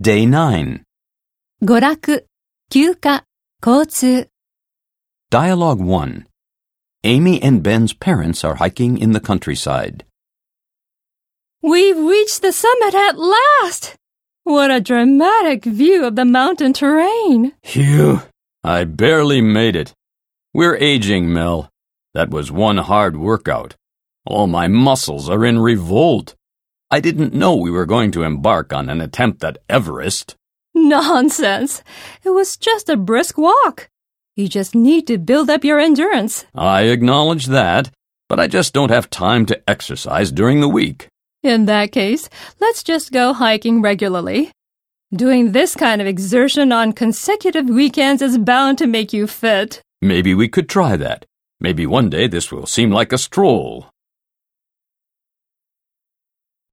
Day 9. 娯楽、休暇、交通。 Dialogue 1. Amy and Ben's parents are hiking in the countryside. We've reached the summit at last! What a dramatic view of the mountain terrain! Phew. I barely made it. We're aging, Mel. That was one hard workout. All my muscles are in revolt. I didn't know we were going to embark on an attempt at Everest. Nonsense! It was just a brisk walk. You just need to build up your endurance. I acknowledge that, but I just don't have time to exercise during the week. In that case, let's just go hiking regularly. Doing this kind of exertion on consecutive weekends is bound to make you fit. Maybe we could try that. Maybe one day this will seem like a stroll.